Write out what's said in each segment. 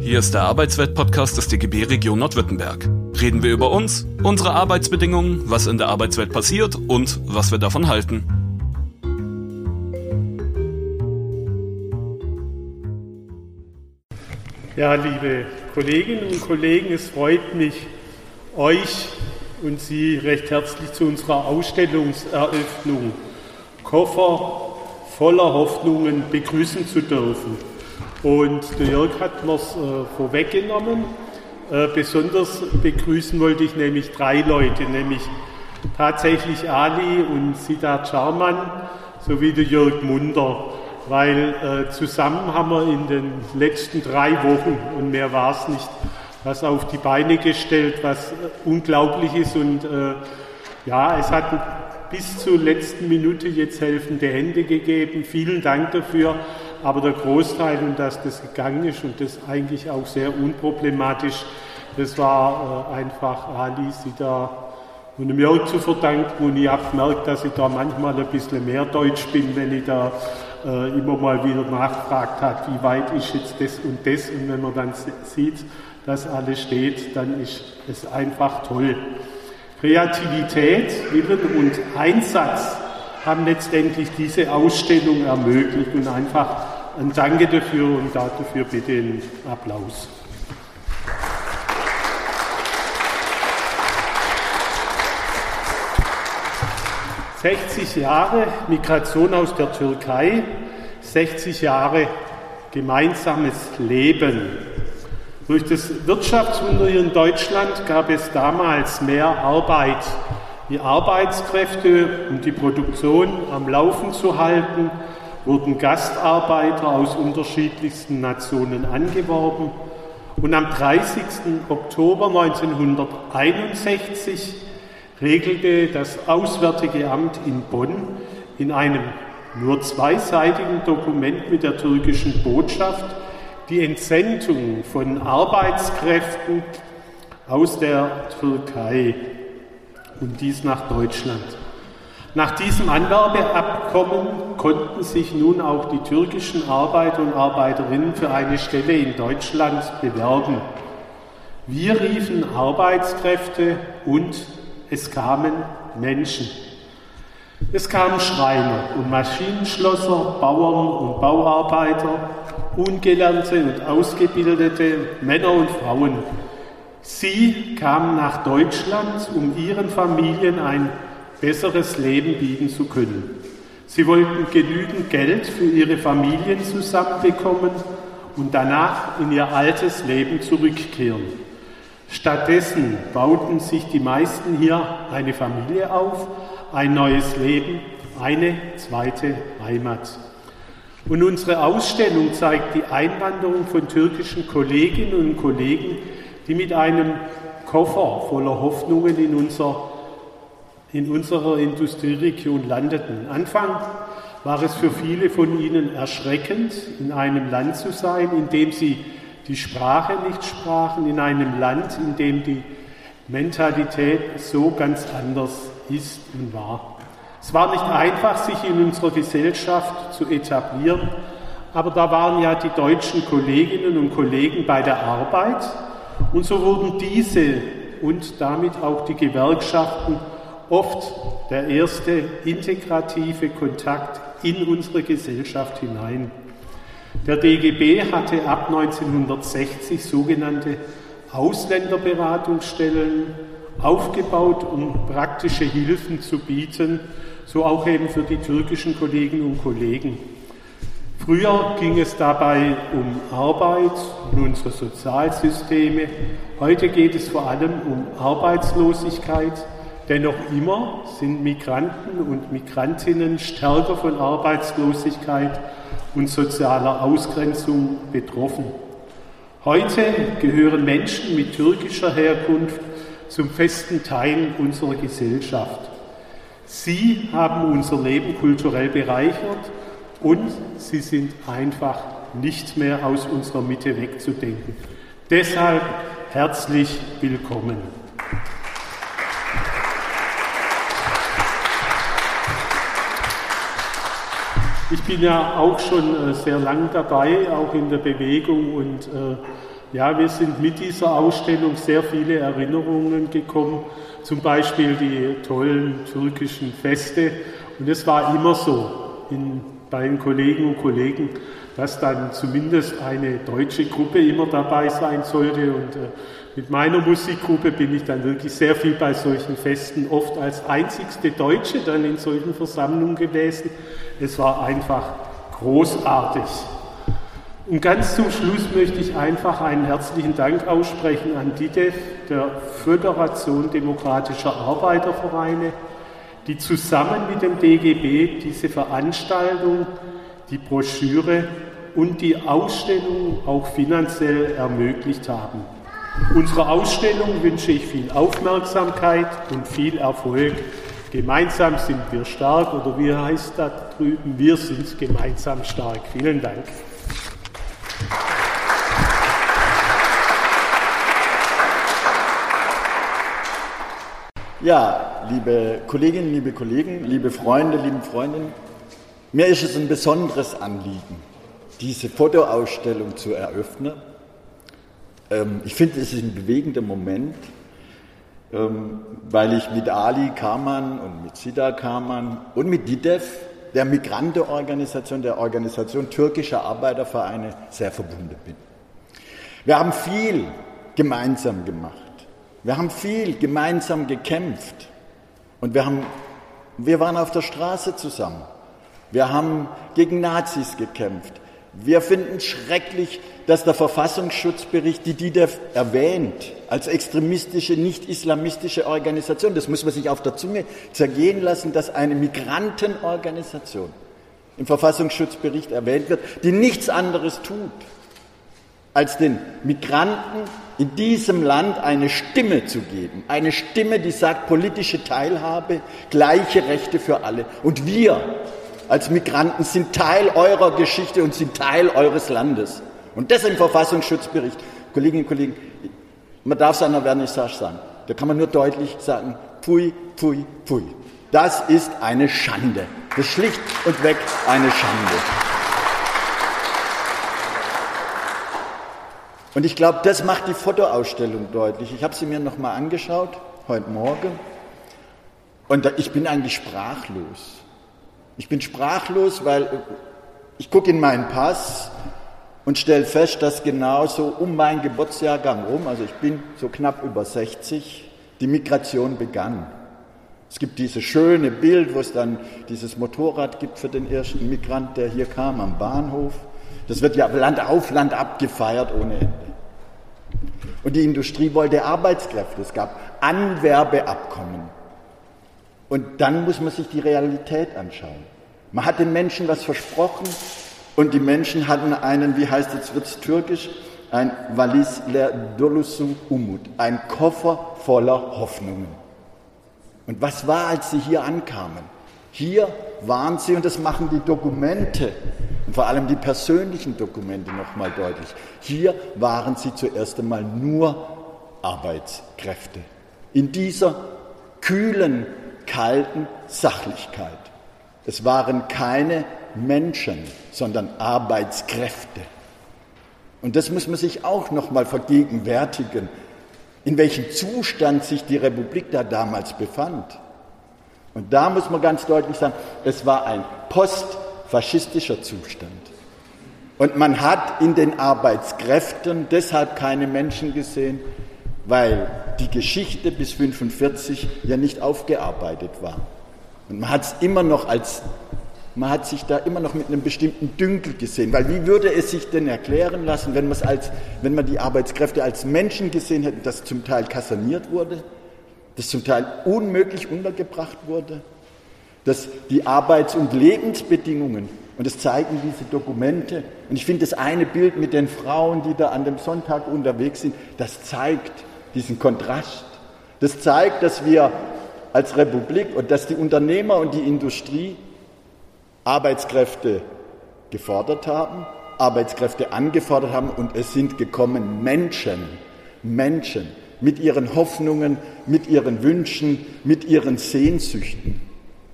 Hier ist der Arbeitswelt-Podcast des DGB Region Nordwürttemberg. Reden wir über uns, unsere Arbeitsbedingungen, was in der Arbeitswelt passiert und was wir davon halten. Ja, liebe Kolleginnen und Kollegen, es freut mich, euch und Sie recht herzlich zu unserer Ausstellungseröffnung Koffer voller Hoffnungen begrüßen zu dürfen. Und der Jörg hat mir es äh, vorweggenommen. Äh, besonders begrüßen wollte ich nämlich drei Leute, nämlich tatsächlich Ali und Siddharth Scharmann sowie der Jörg Munder, weil äh, zusammen haben wir in den letzten drei Wochen, und mehr war es nicht, was auf die Beine gestellt, was äh, unglaublich ist und äh, ja, es hat bis zur letzten Minute jetzt helfende Hände gegeben. Vielen Dank dafür. Aber der Großteil und dass das gegangen ist und das eigentlich auch sehr unproblematisch, das war äh, einfach Ali, sie da und dem Jörg zu verdanken. Und ich habe gemerkt, dass ich da manchmal ein bisschen mehr Deutsch bin, wenn ich da äh, immer mal wieder nachgefragt habe, wie weit ist jetzt das und das. Und wenn man dann sieht, dass alles steht, dann ist es einfach toll. Kreativität, Willen und Einsatz haben letztendlich diese Ausstellung ermöglicht und einfach ein Danke dafür und dafür bitte einen Applaus. »60 Jahre Migration aus der Türkei, 60 Jahre gemeinsames Leben«. Durch das Wirtschaftswunder in Deutschland gab es damals mehr Arbeit. Die Arbeitskräfte, um die Produktion am Laufen zu halten, wurden Gastarbeiter aus unterschiedlichsten Nationen angeworben und am 30. Oktober 1961 regelte das Auswärtige Amt in Bonn in einem nur zweiseitigen Dokument mit der türkischen Botschaft die Entsendung von Arbeitskräften aus der Türkei und dies nach Deutschland. Nach diesem Anwerbeabkommen konnten sich nun auch die türkischen Arbeiter und Arbeiterinnen für eine Stelle in Deutschland bewerben. Wir riefen Arbeitskräfte und es kamen Menschen. Es kamen Schreiner und Maschinenschlosser, Bauern und Bauarbeiter, ungelernte und ausgebildete Männer und Frauen. Sie kamen nach Deutschland, um ihren Familien ein besseres Leben bieten zu können. Sie wollten genügend Geld für ihre Familien zusammenbekommen und danach in ihr altes Leben zurückkehren. Stattdessen bauten sich die meisten hier eine Familie auf, ein neues Leben, eine zweite Heimat. Und unsere Ausstellung zeigt die Einwanderung von türkischen Kolleginnen und Kollegen, die mit einem Koffer voller Hoffnungen in unser in unserer Industrieregion landeten. Anfang war es für viele von ihnen erschreckend, in einem Land zu sein, in dem sie die Sprache nicht sprachen, in einem Land, in dem die Mentalität so ganz anders ist und war. Es war nicht einfach, sich in unserer Gesellschaft zu etablieren, aber da waren ja die deutschen Kolleginnen und Kollegen bei der Arbeit und so wurden diese und damit auch die Gewerkschaften oft der erste integrative Kontakt in unsere Gesellschaft hinein. Der DGB hatte ab 1960 sogenannte Ausländerberatungsstellen aufgebaut, um praktische Hilfen zu bieten, so auch eben für die türkischen Kolleginnen und Kollegen. Früher ging es dabei um Arbeit und unsere Sozialsysteme. Heute geht es vor allem um Arbeitslosigkeit, Dennoch immer sind Migranten und Migrantinnen stärker von Arbeitslosigkeit und sozialer Ausgrenzung betroffen. Heute gehören Menschen mit türkischer Herkunft zum festen Teil unserer Gesellschaft. Sie haben unser Leben kulturell bereichert und sie sind einfach nicht mehr aus unserer Mitte wegzudenken. Deshalb herzlich willkommen. Ich bin ja auch schon äh, sehr lang dabei, auch in der Bewegung und äh, ja, wir sind mit dieser Ausstellung sehr viele Erinnerungen gekommen, zum Beispiel die tollen türkischen Feste. Und es war immer so in, bei den Kollegen und Kollegen, dass dann zumindest eine deutsche Gruppe immer dabei sein sollte. Und äh, mit meiner Musikgruppe bin ich dann wirklich sehr viel bei solchen Festen, oft als einzigste Deutsche dann in solchen Versammlungen gewesen. Es war einfach großartig. Und ganz zum Schluss möchte ich einfach einen herzlichen Dank aussprechen an DIDEF, der Föderation Demokratischer Arbeitervereine, die zusammen mit dem DGB diese Veranstaltung, die Broschüre und die Ausstellung auch finanziell ermöglicht haben. Unserer Ausstellung wünsche ich viel Aufmerksamkeit und viel Erfolg. Gemeinsam sind wir stark oder wie heißt das drüben? Wir sind gemeinsam stark. Vielen Dank. Ja, liebe Kolleginnen, liebe Kollegen, liebe Freunde, liebe Freundinnen, mir ist es ein besonderes Anliegen, diese Fotoausstellung zu eröffnen ähm, ich finde, es ist ein bewegender Moment, ähm, weil ich mit Ali Kaman und mit Sida Kaman und mit DIDEF, der Migrantenorganisation, der Organisation türkischer Arbeitervereine, sehr verbunden bin. Wir haben viel gemeinsam gemacht. Wir haben viel gemeinsam gekämpft. Und wir, haben, wir waren auf der Straße zusammen. Wir haben gegen Nazis gekämpft. Wir finden schrecklich, dass der Verfassungsschutzbericht die DIDEF erwähnt als extremistische, nicht-islamistische Organisation. Das muss man sich auf der Zunge zergehen lassen, dass eine Migrantenorganisation im Verfassungsschutzbericht erwähnt wird, die nichts anderes tut, als den Migranten in diesem Land eine Stimme zu geben. Eine Stimme, die sagt, politische Teilhabe, gleiche Rechte für alle. Und wir als Migranten sind Teil eurer Geschichte und sind Teil eures Landes. Und das im Verfassungsschutzbericht. Kolleginnen und Kollegen, man darf es einer Vernissage sagen. Da kann man nur deutlich sagen, pui, pui, pui. Das ist eine Schande. Das ist schlicht und weg eine Schande. Und ich glaube, das macht die Fotoausstellung deutlich. Ich habe sie mir nochmal angeschaut, heute Morgen. Und ich bin eigentlich sprachlos. Ich bin sprachlos, weil ich gucke in meinen Pass und stelle fest, dass genauso um meinen Geburtsjahrgang rum, also ich bin so knapp über 60, die Migration begann. Es gibt dieses schöne Bild, wo es dann dieses Motorrad gibt für den ersten Migrant, der hier kam am Bahnhof. Das wird ja Land auf, Land ab gefeiert ohne Ende. Und die Industrie wollte Arbeitskräfte. Es gab Anwerbeabkommen. Und dann muss man sich die Realität anschauen. Man hat den Menschen was versprochen und die Menschen hatten einen, wie heißt jetzt wird's türkisch, ein Valis der Dolusu Umut, ein Koffer voller Hoffnungen. Und was war, als sie hier ankamen? Hier waren sie, und das machen die Dokumente, und vor allem die persönlichen Dokumente nochmal deutlich, hier waren sie zuerst einmal nur Arbeitskräfte. In dieser kühlen, kalten Sachlichkeit. Es waren keine Menschen, sondern Arbeitskräfte. Und das muss man sich auch noch mal vergegenwärtigen, in welchem Zustand sich die Republik da damals befand. Und da muss man ganz deutlich sagen, es war ein postfaschistischer Zustand. Und man hat in den Arbeitskräften deshalb keine Menschen gesehen, weil die Geschichte bis 1945 ja nicht aufgearbeitet war. Und man hat es immer noch als, man hat sich da immer noch mit einem bestimmten Dünkel gesehen, weil wie würde es sich denn erklären lassen, wenn als, wenn man die Arbeitskräfte als Menschen gesehen hätte, dass zum Teil kaserniert wurde, dass zum Teil unmöglich untergebracht wurde, dass die Arbeits- und Lebensbedingungen und das zeigen diese Dokumente. Und ich finde das eine Bild mit den Frauen, die da an dem Sonntag unterwegs sind, das zeigt, diesen Kontrast. Das zeigt, dass wir als Republik und dass die Unternehmer und die Industrie Arbeitskräfte gefordert haben, Arbeitskräfte angefordert haben und es sind gekommen Menschen, Menschen mit ihren Hoffnungen, mit ihren Wünschen, mit ihren Sehnsüchten.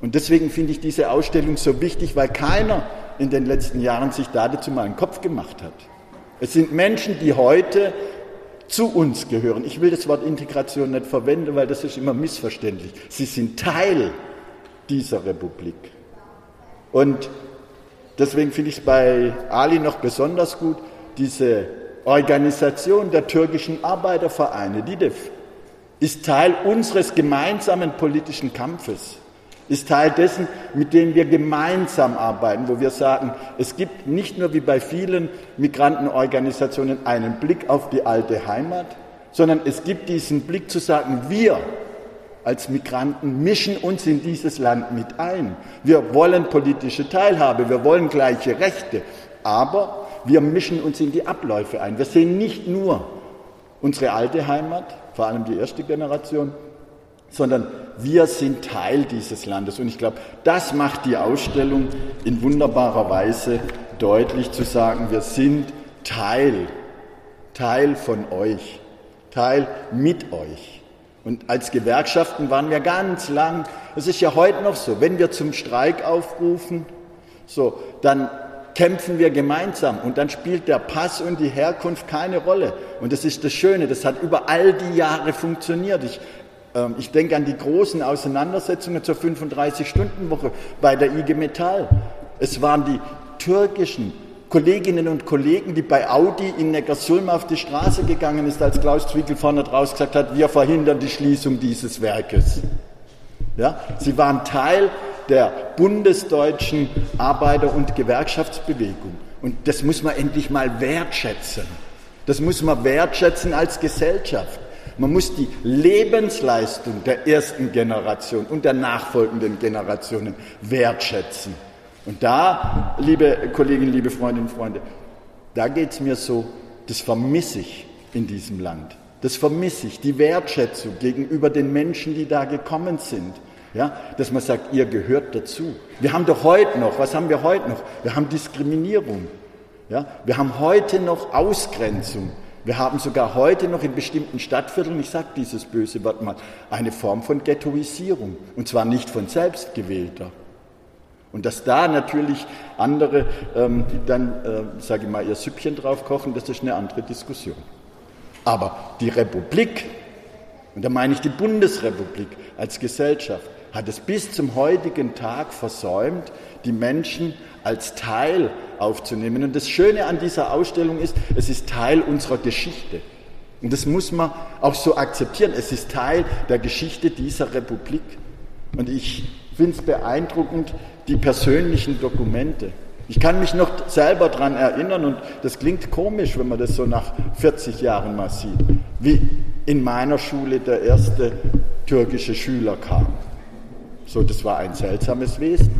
Und deswegen finde ich diese Ausstellung so wichtig, weil keiner in den letzten Jahren sich dazu mal einen Kopf gemacht hat. Es sind Menschen, die heute zu uns gehören. Ich will das Wort Integration nicht verwenden, weil das ist immer missverständlich. Sie sind Teil dieser Republik. Und deswegen finde ich es bei Ali noch besonders gut, diese Organisation der türkischen Arbeitervereine, DIDEF, ist Teil unseres gemeinsamen politischen Kampfes ist Teil dessen, mit dem wir gemeinsam arbeiten, wo wir sagen, es gibt nicht nur wie bei vielen Migrantenorganisationen einen Blick auf die alte Heimat, sondern es gibt diesen Blick zu sagen, wir als Migranten mischen uns in dieses Land mit ein. Wir wollen politische Teilhabe, wir wollen gleiche Rechte, aber wir mischen uns in die Abläufe ein. Wir sehen nicht nur unsere alte Heimat, vor allem die erste Generation, sondern wir sind Teil dieses Landes. Und ich glaube, das macht die Ausstellung in wunderbarer Weise deutlich zu sagen, wir sind Teil, Teil von euch, Teil mit euch. Und als Gewerkschaften waren wir ganz lang, es ist ja heute noch so, wenn wir zum Streik aufrufen, so, dann kämpfen wir gemeinsam und dann spielt der Pass und die Herkunft keine Rolle. Und das ist das Schöne, das hat über all die Jahre funktioniert. Ich ich denke an die großen Auseinandersetzungen zur 35-Stunden-Woche bei der IG Metall. Es waren die türkischen Kolleginnen und Kollegen, die bei Audi in Neckarsulm auf die Straße gegangen ist, als Klaus Zwickel vorne draus gesagt hat, wir verhindern die Schließung dieses Werkes. Ja, sie waren Teil der bundesdeutschen Arbeiter- und Gewerkschaftsbewegung. Und das muss man endlich mal wertschätzen. Das muss man wertschätzen als Gesellschaft. Man muss die Lebensleistung der ersten Generation und der nachfolgenden Generationen wertschätzen. Und da, liebe Kolleginnen, liebe Freundinnen und Freunde, da geht es mir so, das vermisse ich in diesem Land. Das vermisse ich, die Wertschätzung gegenüber den Menschen, die da gekommen sind. Ja, dass man sagt, ihr gehört dazu. Wir haben doch heute noch, was haben wir heute noch? Wir haben Diskriminierung. Ja, wir haben heute noch Ausgrenzung. Wir haben sogar heute noch in bestimmten Stadtvierteln, ich sage dieses böse Wort mal, eine Form von Ghettoisierung. Und zwar nicht von selbstgewählter. Und dass da natürlich andere ähm, dann, äh, sage ich mal, ihr Süppchen drauf kochen, das ist eine andere Diskussion. Aber die Republik, und da meine ich die Bundesrepublik als Gesellschaft, hat es bis zum heutigen Tag versäumt, die Menschen als Teil aufzunehmen. Und das Schöne an dieser Ausstellung ist, es ist Teil unserer Geschichte. Und das muss man auch so akzeptieren. Es ist Teil der Geschichte dieser Republik. Und ich finde es beeindruckend, die persönlichen Dokumente. Ich kann mich noch selber daran erinnern, und das klingt komisch, wenn man das so nach 40 Jahren mal sieht, wie in meiner Schule der erste türkische Schüler kam. So, das war ein seltsames Wesen.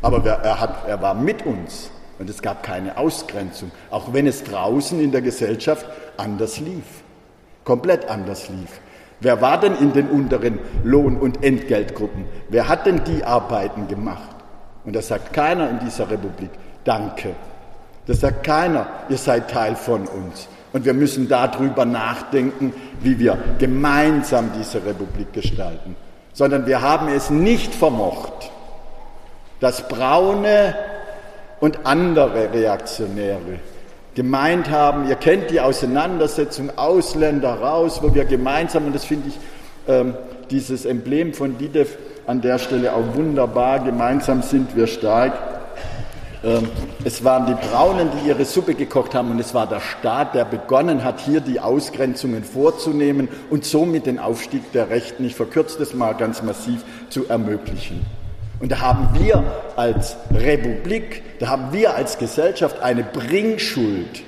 Aber er, hat, er war mit uns und es gab keine Ausgrenzung, auch wenn es draußen in der Gesellschaft anders lief, komplett anders lief. Wer war denn in den unteren Lohn- und Entgeltgruppen? Wer hat denn die Arbeiten gemacht? Und da sagt keiner in dieser Republik, danke. Das sagt keiner, ihr seid Teil von uns. Und wir müssen darüber nachdenken, wie wir gemeinsam diese Republik gestalten. Sondern wir haben es nicht vermocht, dass Braune und andere Reaktionäre gemeint haben, ihr kennt die Auseinandersetzung Ausländer raus, wo wir gemeinsam, und das finde ich ähm, dieses Emblem von Didev an der Stelle auch wunderbar, gemeinsam sind wir stark. Ähm, es waren die Braunen, die ihre Suppe gekocht haben und es war der Staat, der begonnen hat, hier die Ausgrenzungen vorzunehmen und somit den Aufstieg der Rechten, ich verkürze das mal ganz massiv, zu ermöglichen. Und da haben wir als Republik, da haben wir als Gesellschaft eine Bringschuld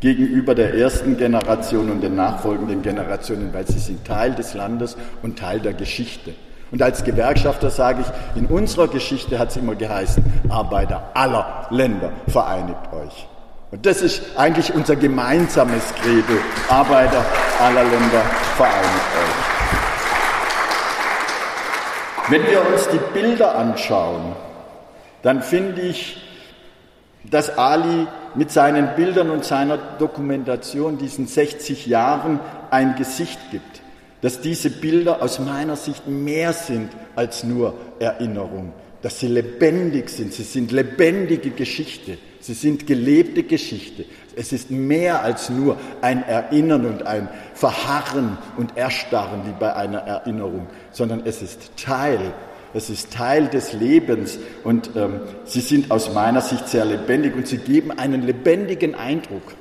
gegenüber der ersten Generation und den nachfolgenden Generationen, weil sie sind Teil des Landes und Teil der Geschichte. Und als Gewerkschafter sage ich, in unserer Geschichte hat es immer geheißen, Arbeiter aller Länder, vereinigt euch. Und das ist eigentlich unser gemeinsames Credo, Arbeiter aller Länder, vereinigt euch. Wenn wir uns die Bilder anschauen, dann finde ich, dass Ali mit seinen Bildern und seiner Dokumentation diesen 60 Jahren ein Gesicht gibt. Dass diese Bilder aus meiner Sicht mehr sind als nur Erinnerung, dass sie lebendig sind, sie sind lebendige Geschichte, sie sind gelebte Geschichte. Es ist mehr als nur ein Erinnern und ein Verharren und Erstarren wie bei einer Erinnerung, sondern es ist Teil es ist Teil des Lebens. Und ähm, sie sind aus meiner Sicht sehr lebendig und sie geben einen lebendigen Eindruck,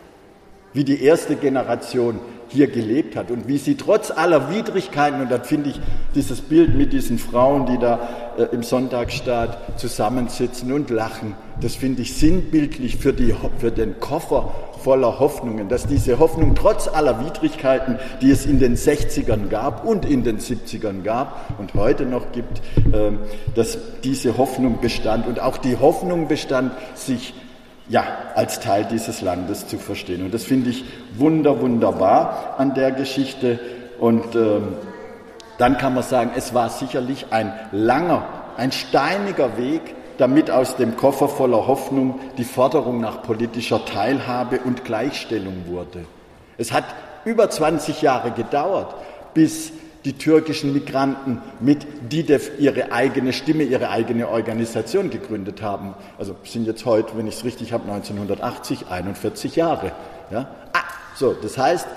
wie die erste Generation hier gelebt hat und wie sie trotz aller Widrigkeiten, und da finde ich dieses Bild mit diesen Frauen, die da äh, im Sonntagsstaat zusammensitzen und lachen, das finde ich sinnbildlich für, die, für den Koffer voller Hoffnungen, dass diese Hoffnung trotz aller Widrigkeiten, die es in den 60ern gab und in den 70ern gab und heute noch gibt, ähm, dass diese Hoffnung bestand. Und auch die Hoffnung bestand, sich ja, als Teil dieses Landes zu verstehen. Und das finde ich wunder, wunderbar an der Geschichte. Und ähm, dann kann man sagen, es war sicherlich ein langer, ein steiniger Weg, damit aus dem Koffer voller Hoffnung die Forderung nach politischer Teilhabe und Gleichstellung wurde. Es hat über 20 Jahre gedauert, bis die türkischen Migranten mit DIDEF ihre eigene Stimme, ihre eigene Organisation gegründet haben. Also sind jetzt heute, wenn ich es richtig habe, 1980, 41 Jahre. Ja? Ah, so, das heißt,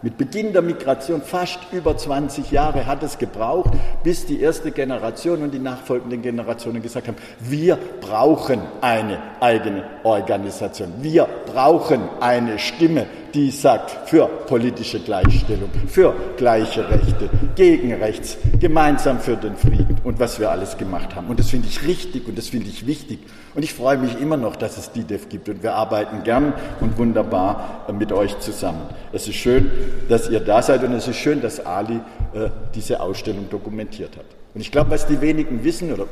mit Beginn der Migration, fast über 20 Jahre hat es gebraucht, bis die erste Generation und die nachfolgenden Generationen gesagt haben, wir brauchen eine eigene Organisation. Wir brauchen eine Stimme, die sagt für politische Gleichstellung, für gleiche Rechte, gegen rechts, gemeinsam für den Frieden und was wir alles gemacht haben. Und das finde ich richtig und das finde ich wichtig. Und ich freue mich immer noch, dass es DIDEF gibt und wir arbeiten gern und wunderbar mit euch zusammen. Es ist schön, dass ihr da seid und es ist schön, dass Ali äh, diese Ausstellung dokumentiert hat. Und ich glaube, was die wenigen wissen, oder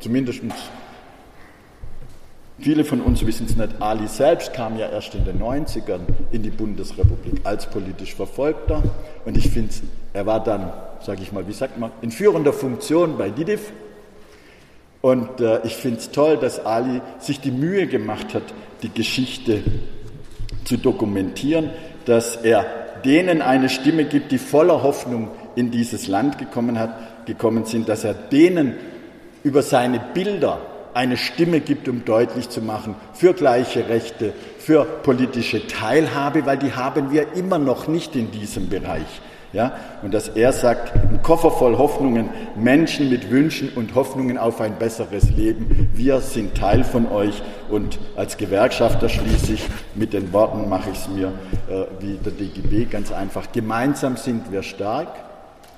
zumindest Viele von uns wissen es nicht. Ali selbst kam ja erst in den 90ern in die Bundesrepublik als politisch Verfolgter. Und ich finde, er war dann, sage ich mal, wie sagt man, in führender Funktion bei DIDIF. Und äh, ich finde es toll, dass Ali sich die Mühe gemacht hat, die Geschichte zu dokumentieren, dass er denen eine Stimme gibt, die voller Hoffnung in dieses Land gekommen, hat, gekommen sind, dass er denen über seine Bilder eine Stimme gibt, um deutlich zu machen, für gleiche Rechte, für politische Teilhabe, weil die haben wir immer noch nicht in diesem Bereich. Ja, und dass er sagt, ein Koffer voll Hoffnungen, Menschen mit Wünschen und Hoffnungen auf ein besseres Leben. Wir sind Teil von euch und als Gewerkschafter schließe ich mit den Worten, mache ich es mir äh, wie der DGB ganz einfach. Gemeinsam sind wir stark.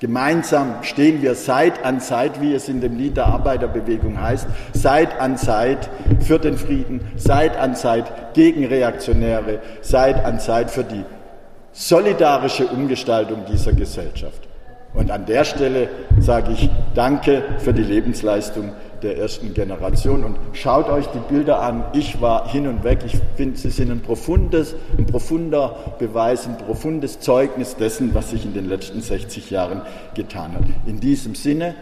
Gemeinsam stehen wir Seit an Seit, wie es in dem Lied der Arbeiterbewegung heißt, Seit an Seit für den Frieden, Seit an Seit gegen Reaktionäre, Seit an Seit für die solidarische Umgestaltung dieser Gesellschaft. Und an der Stelle sage ich Danke für die Lebensleistung der ersten Generation und schaut euch die Bilder an. Ich war hin und weg. Ich finde, sie sind ein profundes, ein profunder Beweis, ein profundes Zeugnis dessen, was sich in den letzten 60 Jahren getan hat. In diesem Sinne,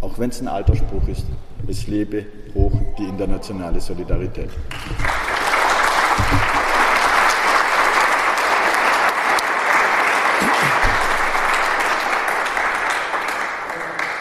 auch wenn es ein alter Spruch ist, es lebe hoch die internationale Solidarität.